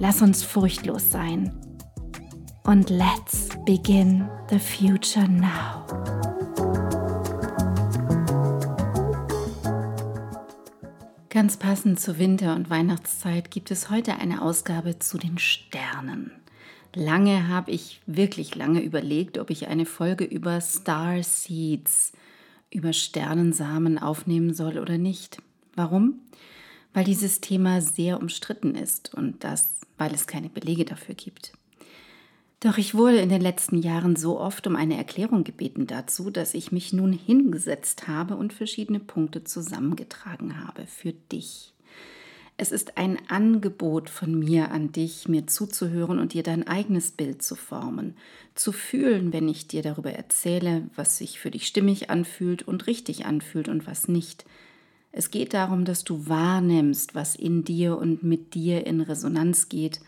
Lass uns furchtlos sein. Und let's begin the future now. Ganz passend zur Winter- und Weihnachtszeit gibt es heute eine Ausgabe zu den Sternen. Lange habe ich, wirklich lange überlegt, ob ich eine Folge über Star Seeds, über Sternensamen aufnehmen soll oder nicht. Warum? Weil dieses Thema sehr umstritten ist und das weil es keine Belege dafür gibt. Doch ich wurde in den letzten Jahren so oft um eine Erklärung gebeten dazu, dass ich mich nun hingesetzt habe und verschiedene Punkte zusammengetragen habe für dich. Es ist ein Angebot von mir an dich, mir zuzuhören und dir dein eigenes Bild zu formen, zu fühlen, wenn ich dir darüber erzähle, was sich für dich stimmig anfühlt und richtig anfühlt und was nicht, es geht darum, dass du wahrnimmst, was in dir und mit dir in Resonanz geht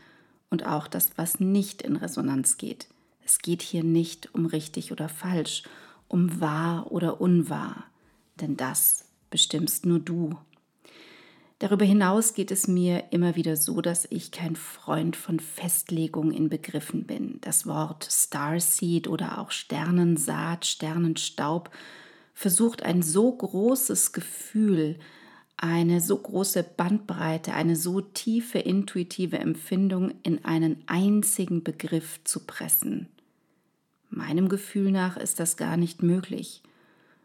und auch das, was nicht in Resonanz geht. Es geht hier nicht um richtig oder falsch, um wahr oder unwahr, denn das bestimmst nur du. Darüber hinaus geht es mir immer wieder so, dass ich kein Freund von Festlegung in Begriffen bin. Das Wort Starseed oder auch Sternensaat, Sternenstaub versucht ein so großes Gefühl, eine so große Bandbreite, eine so tiefe intuitive Empfindung in einen einzigen Begriff zu pressen. Meinem Gefühl nach ist das gar nicht möglich.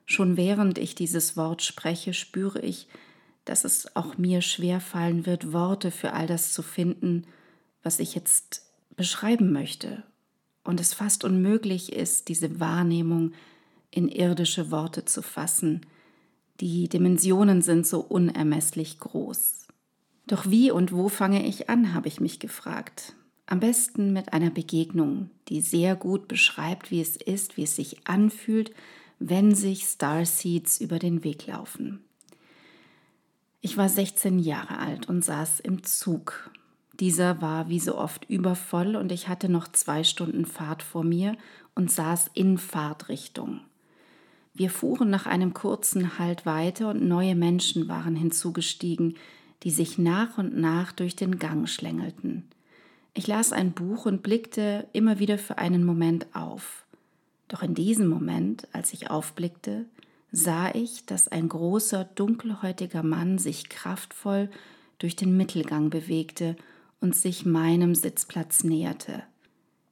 Schon während ich dieses Wort spreche, spüre ich, dass es auch mir schwer fallen wird, Worte für all das zu finden, was ich jetzt beschreiben möchte. Und es fast unmöglich ist, diese Wahrnehmung in irdische Worte zu fassen. Die Dimensionen sind so unermesslich groß. Doch wie und wo fange ich an, habe ich mich gefragt. Am besten mit einer Begegnung, die sehr gut beschreibt, wie es ist, wie es sich anfühlt, wenn sich Starseeds über den Weg laufen. Ich war 16 Jahre alt und saß im Zug. Dieser war wie so oft übervoll und ich hatte noch zwei Stunden Fahrt vor mir und saß in Fahrtrichtung. Wir fuhren nach einem kurzen Halt weiter und neue Menschen waren hinzugestiegen, die sich nach und nach durch den Gang schlängelten. Ich las ein Buch und blickte immer wieder für einen Moment auf. Doch in diesem Moment, als ich aufblickte, sah ich, dass ein großer, dunkelhäutiger Mann sich kraftvoll durch den Mittelgang bewegte und sich meinem Sitzplatz näherte.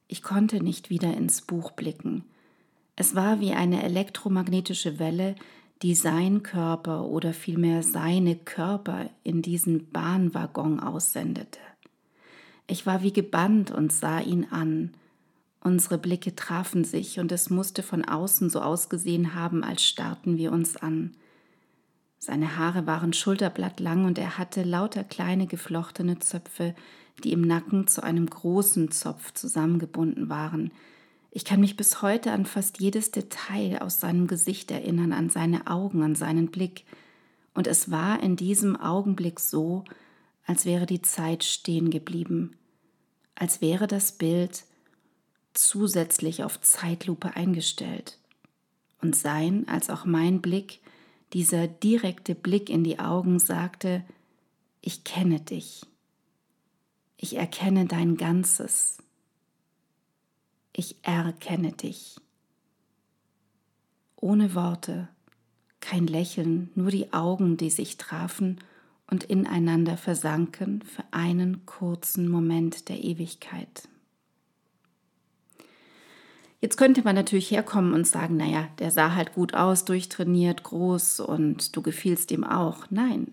Ich konnte nicht wieder ins Buch blicken. Es war wie eine elektromagnetische Welle, die sein Körper oder vielmehr seine Körper in diesen Bahnwaggon aussendete. Ich war wie gebannt und sah ihn an. Unsere Blicke trafen sich und es musste von außen so ausgesehen haben, als starrten wir uns an. Seine Haare waren schulterblattlang und er hatte lauter kleine geflochtene Zöpfe, die im Nacken zu einem großen Zopf zusammengebunden waren, ich kann mich bis heute an fast jedes Detail aus seinem Gesicht erinnern, an seine Augen, an seinen Blick. Und es war in diesem Augenblick so, als wäre die Zeit stehen geblieben, als wäre das Bild zusätzlich auf Zeitlupe eingestellt. Und sein als auch mein Blick, dieser direkte Blick in die Augen sagte, ich kenne dich, ich erkenne dein Ganzes, ich erkenne dich. Ohne Worte, kein Lächeln, nur die Augen, die sich trafen und ineinander versanken für einen kurzen Moment der Ewigkeit. Jetzt könnte man natürlich herkommen und sagen, naja, der sah halt gut aus, durchtrainiert, groß und du gefielst ihm auch. Nein,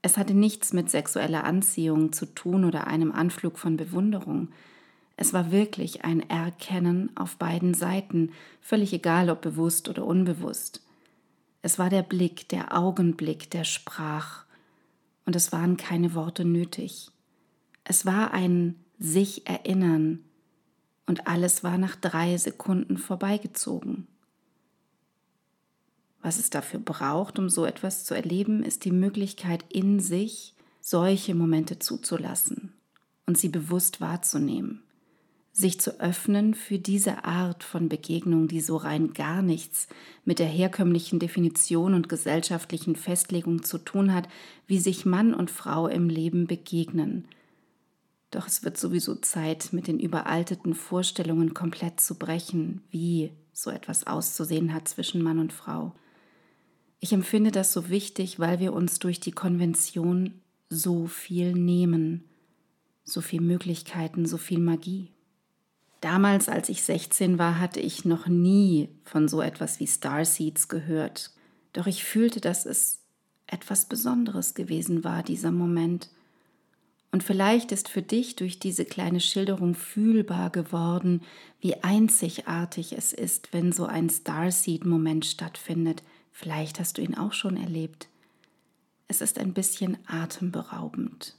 es hatte nichts mit sexueller Anziehung zu tun oder einem Anflug von Bewunderung. Es war wirklich ein Erkennen auf beiden Seiten, völlig egal ob bewusst oder unbewusst. Es war der Blick, der Augenblick, der sprach, und es waren keine Worte nötig. Es war ein sich erinnern, und alles war nach drei Sekunden vorbeigezogen. Was es dafür braucht, um so etwas zu erleben, ist die Möglichkeit in sich, solche Momente zuzulassen und sie bewusst wahrzunehmen, sich zu öffnen für diese Art von Begegnung, die so rein gar nichts mit der herkömmlichen Definition und gesellschaftlichen Festlegung zu tun hat, wie sich Mann und Frau im Leben begegnen. Doch es wird sowieso Zeit, mit den überalteten Vorstellungen komplett zu brechen, wie so etwas auszusehen hat zwischen Mann und Frau. Ich empfinde das so wichtig, weil wir uns durch die Konvention so viel nehmen, so viele Möglichkeiten, so viel Magie. Damals, als ich 16 war, hatte ich noch nie von so etwas wie Starseeds gehört. Doch ich fühlte, dass es etwas Besonderes gewesen war, dieser Moment. Und vielleicht ist für dich durch diese kleine Schilderung fühlbar geworden, wie einzigartig es ist, wenn so ein Starseed-Moment stattfindet, Vielleicht hast du ihn auch schon erlebt. Es ist ein bisschen atemberaubend.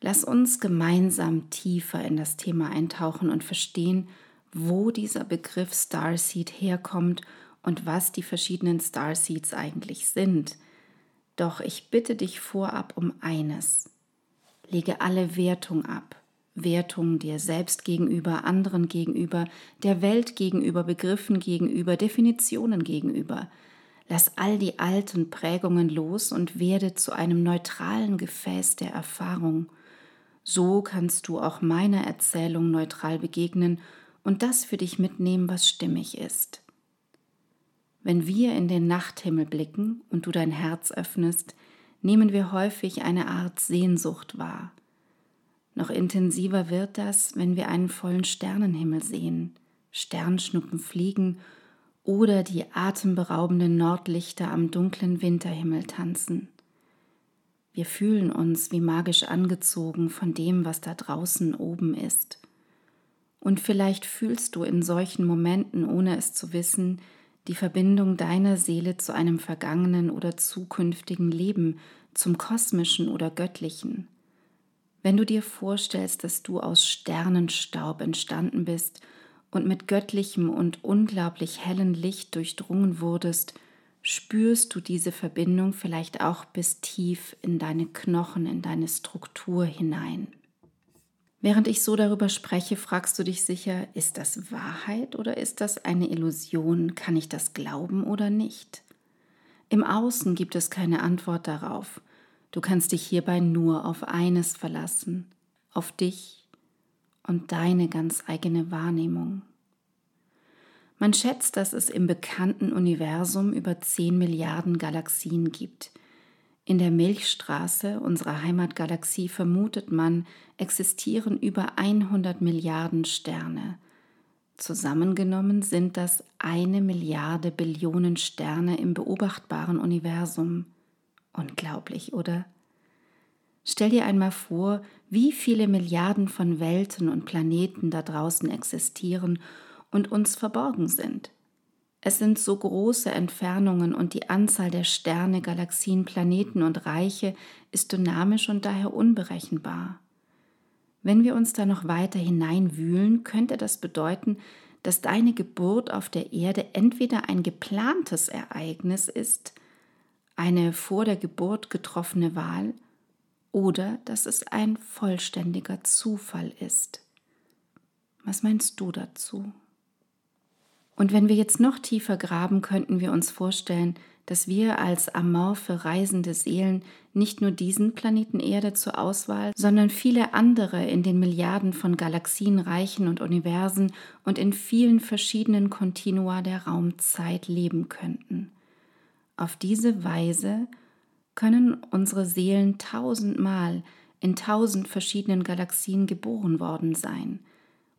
Lass uns gemeinsam tiefer in das Thema eintauchen und verstehen, wo dieser Begriff Starseed herkommt und was die verschiedenen Starseeds eigentlich sind. Doch ich bitte dich vorab um eines. Lege alle Wertung ab. Wertung dir selbst gegenüber, anderen gegenüber, der Welt gegenüber, Begriffen gegenüber, Definitionen gegenüber. Lass all die alten Prägungen los und werde zu einem neutralen Gefäß der Erfahrung. So kannst du auch meiner Erzählung neutral begegnen und das für dich mitnehmen, was stimmig ist. Wenn wir in den Nachthimmel blicken und du dein Herz öffnest, nehmen wir häufig eine Art Sehnsucht wahr. Noch intensiver wird das, wenn wir einen vollen Sternenhimmel sehen, Sternschnuppen fliegen oder die atemberaubenden Nordlichter am dunklen Winterhimmel tanzen. Wir fühlen uns wie magisch angezogen von dem, was da draußen oben ist. Und vielleicht fühlst du in solchen Momenten, ohne es zu wissen, die Verbindung deiner Seele zu einem vergangenen oder zukünftigen Leben, zum kosmischen oder göttlichen. Wenn du dir vorstellst, dass du aus Sternenstaub entstanden bist und mit göttlichem und unglaublich hellen Licht durchdrungen wurdest, spürst du diese Verbindung vielleicht auch bis tief in deine Knochen, in deine Struktur hinein. Während ich so darüber spreche, fragst du dich sicher, ist das Wahrheit oder ist das eine Illusion? Kann ich das glauben oder nicht? Im Außen gibt es keine Antwort darauf. Du kannst dich hierbei nur auf eines verlassen, auf dich und deine ganz eigene Wahrnehmung. Man schätzt, dass es im bekannten Universum über 10 Milliarden Galaxien gibt. In der Milchstraße, unserer Heimatgalaxie, vermutet man, existieren über 100 Milliarden Sterne. Zusammengenommen sind das eine Milliarde Billionen Sterne im beobachtbaren Universum. Unglaublich, oder? Stell dir einmal vor, wie viele Milliarden von Welten und Planeten da draußen existieren und uns verborgen sind. Es sind so große Entfernungen und die Anzahl der Sterne, Galaxien, Planeten und Reiche ist dynamisch und daher unberechenbar. Wenn wir uns da noch weiter hineinwühlen, könnte das bedeuten, dass deine Geburt auf der Erde entweder ein geplantes Ereignis ist, eine vor der Geburt getroffene Wahl oder dass es ein vollständiger Zufall ist. Was meinst du dazu? Und wenn wir jetzt noch tiefer graben, könnten wir uns vorstellen, dass wir als amorphe reisende Seelen nicht nur diesen Planeten Erde zur Auswahl, sondern viele andere in den Milliarden von Galaxien, Reichen und Universen und in vielen verschiedenen Kontinua der Raumzeit leben könnten. Auf diese Weise können unsere Seelen tausendmal in tausend verschiedenen Galaxien geboren worden sein.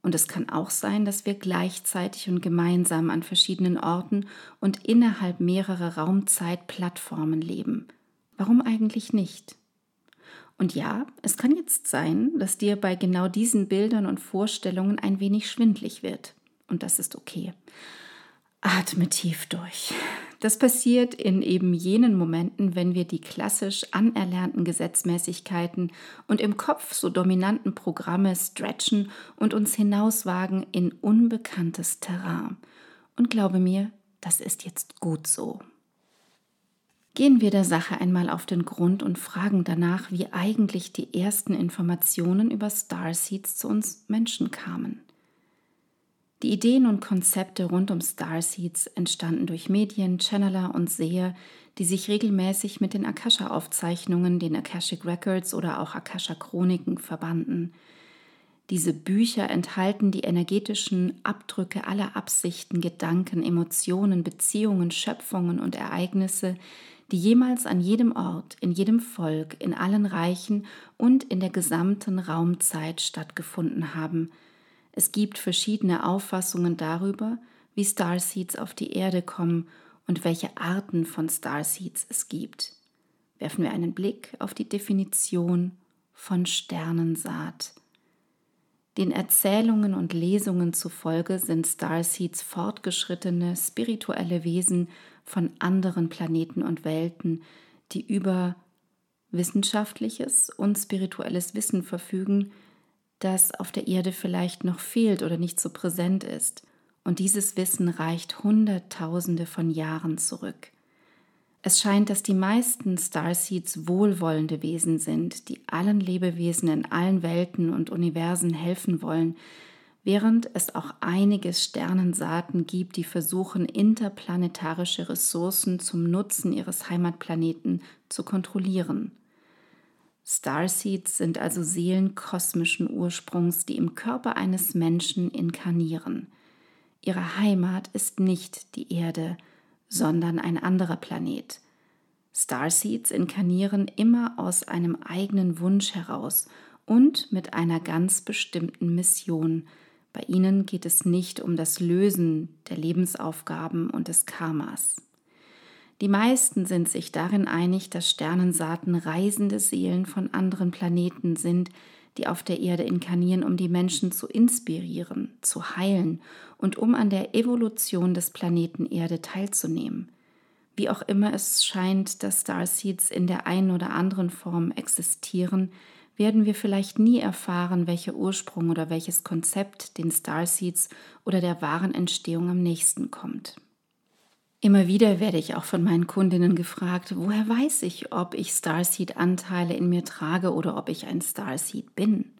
Und es kann auch sein, dass wir gleichzeitig und gemeinsam an verschiedenen Orten und innerhalb mehrerer Raumzeitplattformen leben. Warum eigentlich nicht? Und ja, es kann jetzt sein, dass dir bei genau diesen Bildern und Vorstellungen ein wenig schwindlig wird. Und das ist okay. Atme tief durch. Das passiert in eben jenen Momenten, wenn wir die klassisch anerlernten Gesetzmäßigkeiten und im Kopf so dominanten Programme stretchen und uns hinauswagen in unbekanntes Terrain. Und glaube mir, das ist jetzt gut so. Gehen wir der Sache einmal auf den Grund und fragen danach, wie eigentlich die ersten Informationen über Starseeds zu uns Menschen kamen. Die Ideen und Konzepte rund um Starseeds entstanden durch Medien, Channeler und Seher, die sich regelmäßig mit den Akasha-Aufzeichnungen, den Akashic Records oder auch Akasha-Chroniken verbanden. Diese Bücher enthalten die energetischen Abdrücke aller Absichten, Gedanken, Emotionen, Beziehungen, Schöpfungen und Ereignisse, die jemals an jedem Ort, in jedem Volk, in allen Reichen und in der gesamten Raumzeit stattgefunden haben – es gibt verschiedene Auffassungen darüber, wie Starseeds auf die Erde kommen und welche Arten von Starseeds es gibt. Werfen wir einen Blick auf die Definition von Sternensaat. Den Erzählungen und Lesungen zufolge sind Starseeds fortgeschrittene spirituelle Wesen von anderen Planeten und Welten, die über wissenschaftliches und spirituelles Wissen verfügen, das auf der Erde vielleicht noch fehlt oder nicht so präsent ist. Und dieses Wissen reicht Hunderttausende von Jahren zurück. Es scheint, dass die meisten Starseeds wohlwollende Wesen sind, die allen Lebewesen in allen Welten und Universen helfen wollen, während es auch einige Sternensaaten gibt, die versuchen, interplanetarische Ressourcen zum Nutzen ihres Heimatplaneten zu kontrollieren. Starseeds sind also Seelen kosmischen Ursprungs, die im Körper eines Menschen inkarnieren. Ihre Heimat ist nicht die Erde, sondern ein anderer Planet. Starseeds inkarnieren immer aus einem eigenen Wunsch heraus und mit einer ganz bestimmten Mission. Bei ihnen geht es nicht um das Lösen der Lebensaufgaben und des Karmas. Die meisten sind sich darin einig, dass Sternensaaten reisende Seelen von anderen Planeten sind, die auf der Erde inkarnieren, um die Menschen zu inspirieren, zu heilen und um an der Evolution des Planeten Erde teilzunehmen. Wie auch immer es scheint, dass Starseeds in der einen oder anderen Form existieren, werden wir vielleicht nie erfahren, welcher Ursprung oder welches Konzept den Starseeds oder der wahren Entstehung am nächsten kommt. Immer wieder werde ich auch von meinen Kundinnen gefragt, woher weiß ich, ob ich Starseed-Anteile in mir trage oder ob ich ein Starseed bin.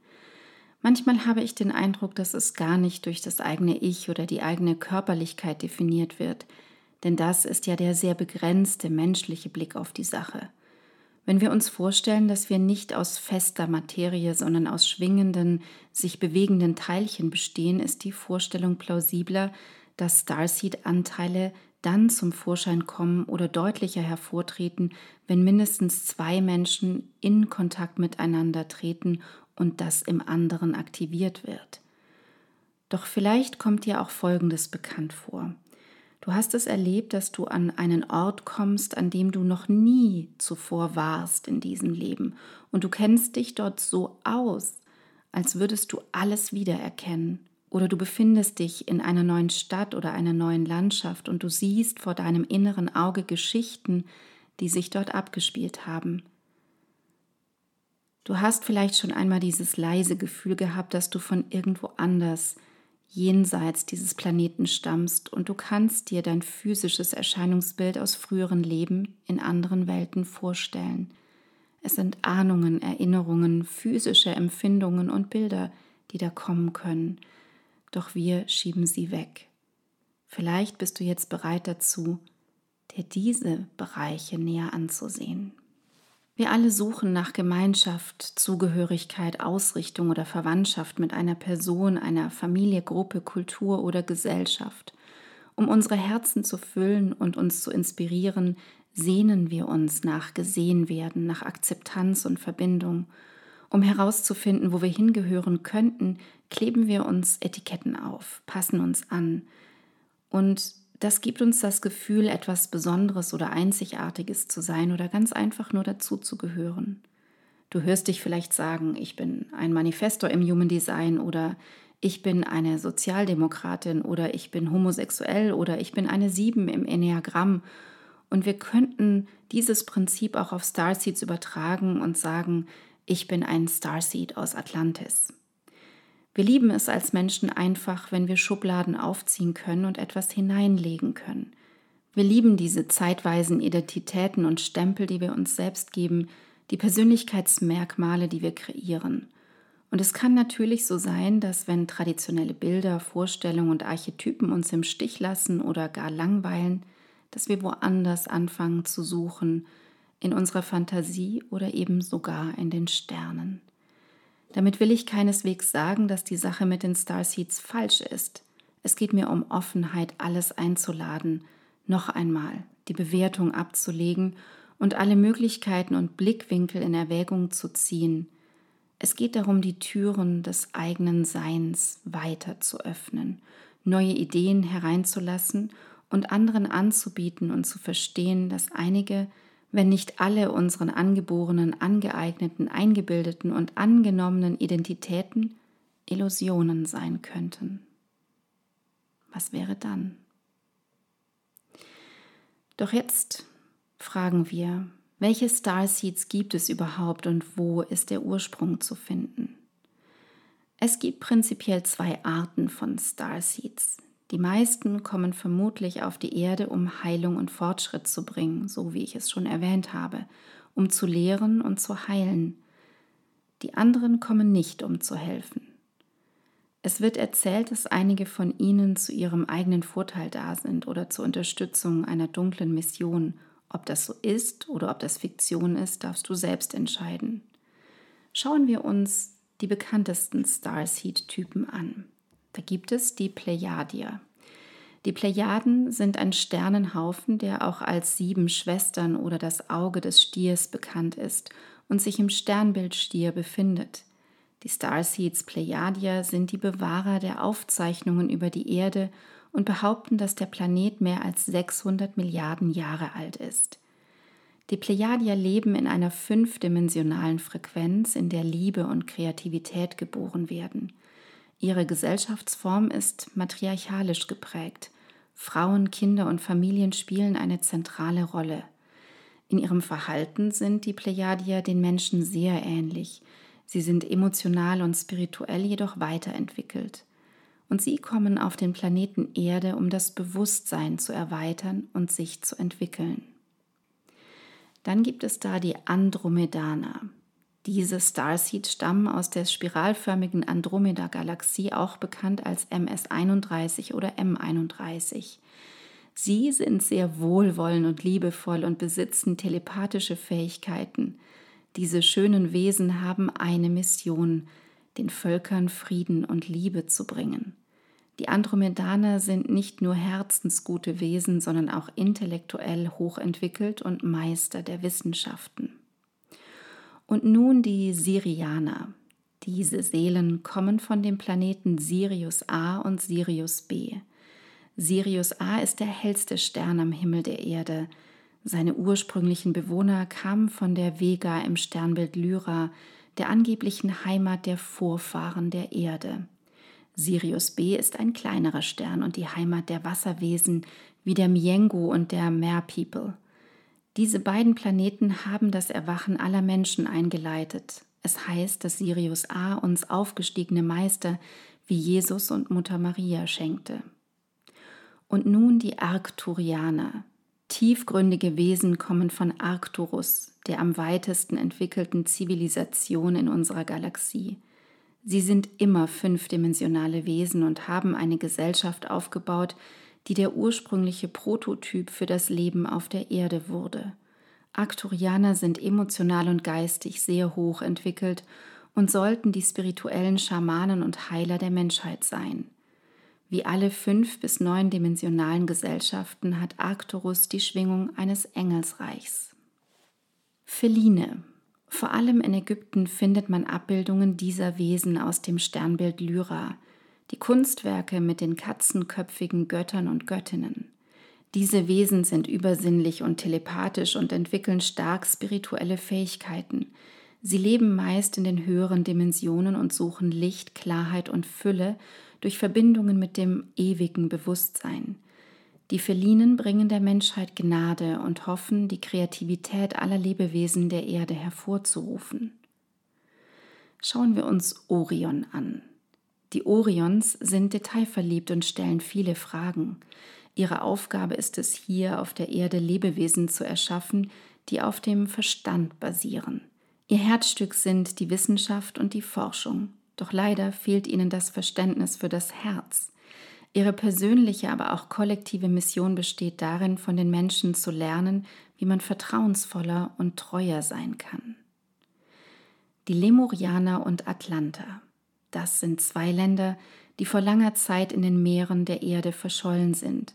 Manchmal habe ich den Eindruck, dass es gar nicht durch das eigene Ich oder die eigene Körperlichkeit definiert wird, denn das ist ja der sehr begrenzte menschliche Blick auf die Sache. Wenn wir uns vorstellen, dass wir nicht aus fester Materie, sondern aus schwingenden, sich bewegenden Teilchen bestehen, ist die Vorstellung plausibler, dass Starseed-Anteile dann zum Vorschein kommen oder deutlicher hervortreten, wenn mindestens zwei Menschen in Kontakt miteinander treten und das im anderen aktiviert wird. Doch vielleicht kommt dir auch Folgendes bekannt vor. Du hast es erlebt, dass du an einen Ort kommst, an dem du noch nie zuvor warst in diesem Leben, und du kennst dich dort so aus, als würdest du alles wiedererkennen oder du befindest dich in einer neuen Stadt oder einer neuen Landschaft und du siehst vor deinem inneren Auge Geschichten, die sich dort abgespielt haben. Du hast vielleicht schon einmal dieses leise Gefühl gehabt, dass du von irgendwo anders, jenseits dieses Planeten stammst und du kannst dir dein physisches Erscheinungsbild aus früheren Leben in anderen Welten vorstellen. Es sind Ahnungen, Erinnerungen, physische Empfindungen und Bilder, die da kommen können doch wir schieben sie weg. Vielleicht bist du jetzt bereit dazu, dir diese Bereiche näher anzusehen. Wir alle suchen nach Gemeinschaft, Zugehörigkeit, Ausrichtung oder Verwandtschaft mit einer Person, einer Familie, Gruppe, Kultur oder Gesellschaft. Um unsere Herzen zu füllen und uns zu inspirieren, sehnen wir uns nach gesehen werden, nach Akzeptanz und Verbindung Um herauszufinden, wo wir hingehören könnten, kleben wir uns Etiketten auf, passen uns an. Und das gibt uns das Gefühl, etwas Besonderes oder Einzigartiges zu sein oder ganz einfach nur dazu zu gehören. Du hörst dich vielleicht sagen, ich bin ein Manifestor im Human Design oder ich bin eine Sozialdemokratin oder ich bin homosexuell oder ich bin eine Sieben im Enneagramm. Und wir könnten dieses Prinzip auch auf Starseeds übertragen und sagen, ich bin ein Starseed aus Atlantis. Wir lieben es als Menschen einfach, wenn wir Schubladen aufziehen können und etwas hineinlegen können. Wir lieben diese zeitweisen Identitäten und Stempel, die wir uns selbst geben, die Persönlichkeitsmerkmale, die wir kreieren. Und es kann natürlich so sein, dass wenn traditionelle Bilder, Vorstellungen und Archetypen uns im Stich lassen oder gar langweilen, dass wir woanders anfangen zu suchen, in unserer Fantasie oder eben sogar in den Sternen. Damit will ich keineswegs sagen, dass die Sache mit den Starseeds falsch ist. Es geht mir um Offenheit, alles einzuladen, noch einmal die Bewertung abzulegen und alle Möglichkeiten und Blickwinkel in Erwägung zu ziehen. Es geht darum, die Türen des eigenen Seins weiter zu öffnen, neue Ideen hereinzulassen und anderen anzubieten und zu verstehen, dass einige, wenn nicht alle unseren angeborenen, angeeigneten, eingebildeten und angenommenen Identitäten Illusionen sein könnten. Was wäre dann? Doch jetzt fragen wir, welche Starseeds gibt es überhaupt und wo ist der Ursprung zu finden? Es gibt prinzipiell zwei Arten von Starseeds. Die meisten kommen vermutlich auf die Erde, um Heilung und Fortschritt zu bringen, so wie ich es schon erwähnt habe, um zu lehren und zu heilen. Die anderen kommen nicht, um zu helfen. Es wird erzählt, dass einige von ihnen zu ihrem eigenen Vorteil da sind oder zur Unterstützung einer dunklen Mission. Ob das so ist oder ob das Fiktion ist, darfst du selbst entscheiden. Schauen wir uns die bekanntesten Starseed-Typen an. Da gibt es die Plejadier. Die Plejaden sind ein Sternenhaufen, der auch als sieben Schwestern oder das Auge des Stiers bekannt ist und sich im Sternbild Stier befindet. Die Starseeds Plejadier sind die Bewahrer der Aufzeichnungen über die Erde und behaupten, dass der Planet mehr als 600 Milliarden Jahre alt ist. Die Plejadier leben in einer fünfdimensionalen Frequenz, in der Liebe und Kreativität geboren werden – Ihre Gesellschaftsform ist matriarchalisch geprägt. Frauen, Kinder und Familien spielen eine zentrale Rolle. In ihrem Verhalten sind die Plejadier den Menschen sehr ähnlich. Sie sind emotional und spirituell jedoch weiterentwickelt. Und sie kommen auf den Planeten Erde, um das Bewusstsein zu erweitern und sich zu entwickeln. Dann gibt es da die Andromedaner. Diese Starseeds stammen aus der spiralförmigen Andromeda-Galaxie, auch bekannt als MS31 oder M31. Sie sind sehr wohlwollend und liebevoll und besitzen telepathische Fähigkeiten. Diese schönen Wesen haben eine Mission, den Völkern Frieden und Liebe zu bringen. Die Andromedaner sind nicht nur herzensgute Wesen, sondern auch intellektuell hochentwickelt und Meister der Wissenschaften. Und nun die Sirianer. Diese Seelen kommen von dem Planeten Sirius A und Sirius B. Sirius A ist der hellste Stern am Himmel der Erde. Seine ursprünglichen Bewohner kamen von der Vega im Sternbild Lyra, der angeblichen Heimat der Vorfahren der Erde. Sirius B ist ein kleinerer Stern und die Heimat der Wasserwesen wie der Miengu und der Merpeople. Diese beiden Planeten haben das Erwachen aller Menschen eingeleitet. Es heißt, dass Sirius A uns aufgestiegene Meister wie Jesus und Mutter Maria schenkte. Und nun die Arcturianer. Tiefgründige Wesen kommen von Arcturus, der am weitesten entwickelten Zivilisation in unserer Galaxie. Sie sind immer fünfdimensionale Wesen und haben eine Gesellschaft aufgebaut, die der ursprüngliche Prototyp für das Leben auf der Erde wurde. Arcturianer sind emotional und geistig sehr hoch entwickelt und sollten die spirituellen Schamanen und Heiler der Menschheit sein. Wie alle fünf bis neun dimensionalen Gesellschaften hat Arcturus die Schwingung eines Engelsreichs. Feline. Vor allem in Ägypten findet man Abbildungen dieser Wesen aus dem Sternbild Lyra, die Kunstwerke mit den katzenköpfigen Göttern und Göttinnen. Diese Wesen sind übersinnlich und telepathisch und entwickeln stark spirituelle Fähigkeiten. Sie leben meist in den höheren Dimensionen und suchen Licht, Klarheit und Fülle durch Verbindungen mit dem ewigen Bewusstsein. Die Felinen bringen der Menschheit Gnade und hoffen, die Kreativität aller Lebewesen der Erde hervorzurufen. Schauen wir uns Orion an. Die Orions sind detailverliebt und stellen viele Fragen. Ihre Aufgabe ist es hier auf der Erde Lebewesen zu erschaffen, die auf dem Verstand basieren. Ihr Herzstück sind die Wissenschaft und die Forschung, doch leider fehlt ihnen das Verständnis für das Herz. Ihre persönliche, aber auch kollektive Mission besteht darin, von den Menschen zu lernen, wie man vertrauensvoller und treuer sein kann. Die Lemurianer und Atlanter. Das sind zwei Länder, die vor langer Zeit in den Meeren der Erde verschollen sind.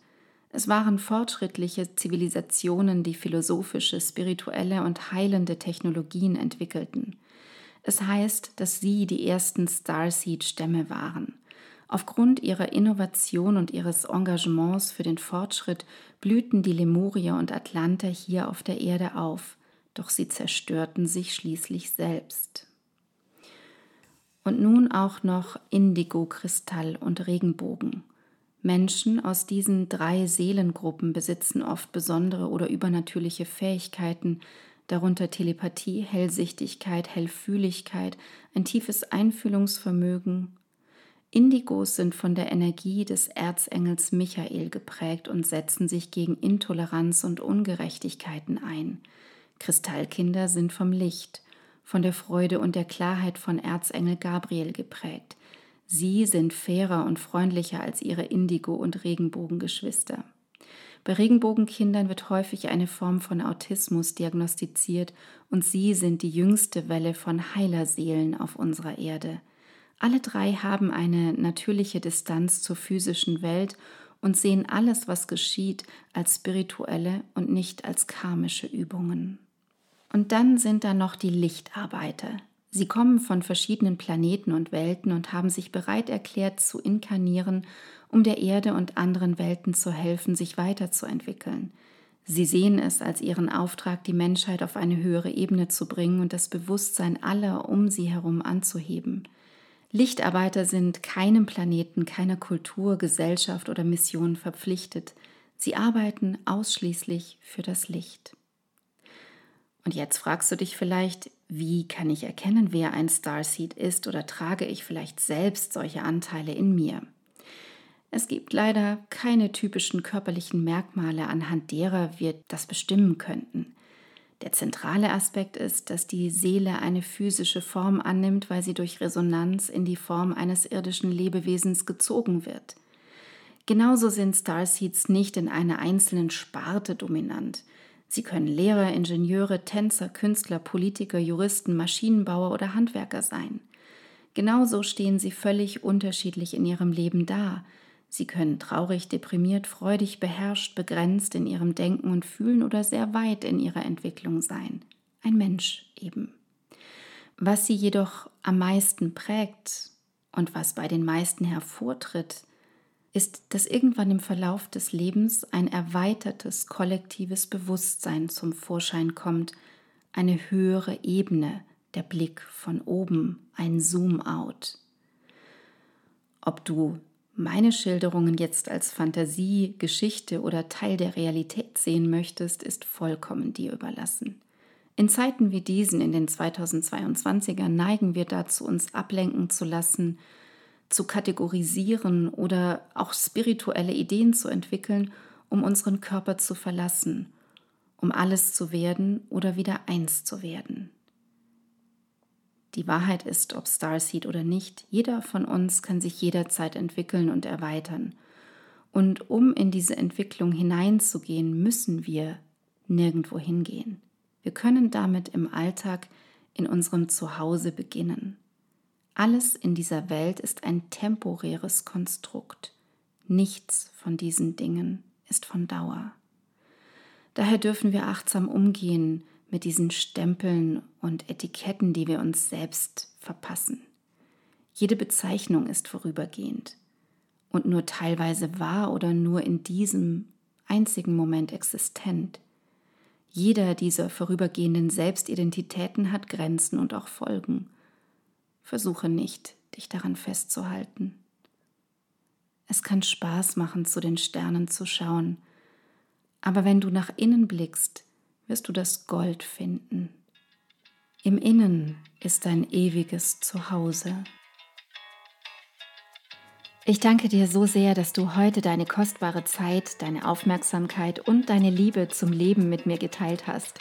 Es waren fortschrittliche Zivilisationen, die philosophische, spirituelle und heilende Technologien entwickelten. Es heißt, dass sie die ersten Starseed-Stämme waren. Aufgrund ihrer Innovation und ihres Engagements für den Fortschritt blühten die Lemurier und Atlanter hier auf der Erde auf, doch sie zerstörten sich schließlich selbst. Und nun auch noch Indigo-Kristall und Regenbogen. Menschen aus diesen drei Seelengruppen besitzen oft besondere oder übernatürliche Fähigkeiten, darunter Telepathie, Hellsichtigkeit, Hellfühligkeit, ein tiefes Einfühlungsvermögen, Indigos sind von der Energie des Erzengels Michael geprägt und setzen sich gegen Intoleranz und Ungerechtigkeiten ein. Kristallkinder sind vom Licht, von der Freude und der Klarheit von Erzengel Gabriel geprägt. Sie sind fairer und freundlicher als ihre Indigo- und Regenbogengeschwister. Bei Regenbogenkindern wird häufig eine Form von Autismus diagnostiziert und sie sind die jüngste Welle von Heilerseelen auf unserer Erde. Alle drei haben eine natürliche Distanz zur physischen Welt und sehen alles, was geschieht, als spirituelle und nicht als karmische Übungen. Und dann sind da noch die Lichtarbeiter. Sie kommen von verschiedenen Planeten und Welten und haben sich bereit erklärt zu inkarnieren, um der Erde und anderen Welten zu helfen, sich weiterzuentwickeln. Sie sehen es als ihren Auftrag, die Menschheit auf eine höhere Ebene zu bringen und das Bewusstsein aller um sie herum anzuheben. Lichtarbeiter sind keinem Planeten, keiner Kultur, Gesellschaft oder Mission verpflichtet. Sie arbeiten ausschließlich für das Licht. Und jetzt fragst du dich vielleicht, wie kann ich erkennen, wer ein Starseed ist oder trage ich vielleicht selbst solche Anteile in mir? Es gibt leider keine typischen körperlichen Merkmale, anhand derer wir das bestimmen könnten. Der zentrale Aspekt ist, dass die Seele eine physische Form annimmt, weil sie durch Resonanz in die Form eines irdischen Lebewesens gezogen wird. Genauso sind Starseeds nicht in einer einzelnen Sparte dominant. Sie können Lehrer, Ingenieure, Tänzer, Künstler, Politiker, Juristen, Maschinenbauer oder Handwerker sein. Genauso stehen sie völlig unterschiedlich in ihrem Leben da, Sie können traurig, deprimiert, freudig, beherrscht, begrenzt in ihrem Denken und Fühlen oder sehr weit in ihrer Entwicklung sein. Ein Mensch eben. Was sie jedoch am meisten prägt und was bei den meisten hervortritt, ist, dass irgendwann im Verlauf des Lebens ein erweitertes kollektives Bewusstsein zum Vorschein kommt, eine höhere Ebene, der Blick von oben, ein Zoom-out. Ob du meine Schilderungen jetzt als Fantasie, Geschichte oder Teil der Realität sehen möchtest, ist vollkommen dir überlassen. In Zeiten wie diesen, in den 2022er, neigen wir dazu, uns ablenken zu lassen, zu kategorisieren oder auch spirituelle Ideen zu entwickeln, um unseren Körper zu verlassen, um alles zu werden oder wieder eins zu werden. Die Wahrheit ist, ob Starseed oder nicht, jeder von uns kann sich jederzeit entwickeln und erweitern. Und um in diese Entwicklung hineinzugehen, müssen wir nirgendwo hingehen. Wir können damit im Alltag in unserem Zuhause beginnen. Alles in dieser Welt ist ein temporäres Konstrukt. Nichts von diesen Dingen ist von Dauer. Daher dürfen wir achtsam umgehen mit diesen Stempeln und Etiketten, die wir uns selbst verpassen. Jede Bezeichnung ist vorübergehend und nur teilweise wahr oder nur in diesem einzigen Moment existent. Jeder dieser vorübergehenden Selbstidentitäten hat Grenzen und auch Folgen. Versuche nicht, dich daran festzuhalten. Es kann Spaß machen, zu den Sternen zu schauen, aber wenn du nach innen blickst, wirst du das Gold finden. Im Innen ist dein ewiges Zuhause. Ich danke dir so sehr, dass du heute deine kostbare Zeit, deine Aufmerksamkeit und deine Liebe zum Leben mit mir geteilt hast.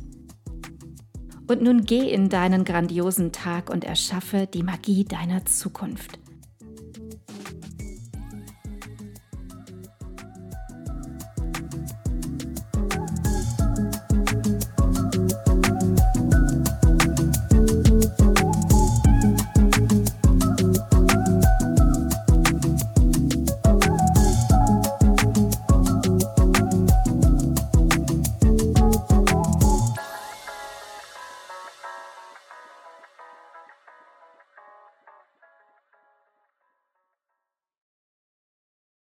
Und nun geh in deinen grandiosen Tag und erschaffe die Magie deiner Zukunft.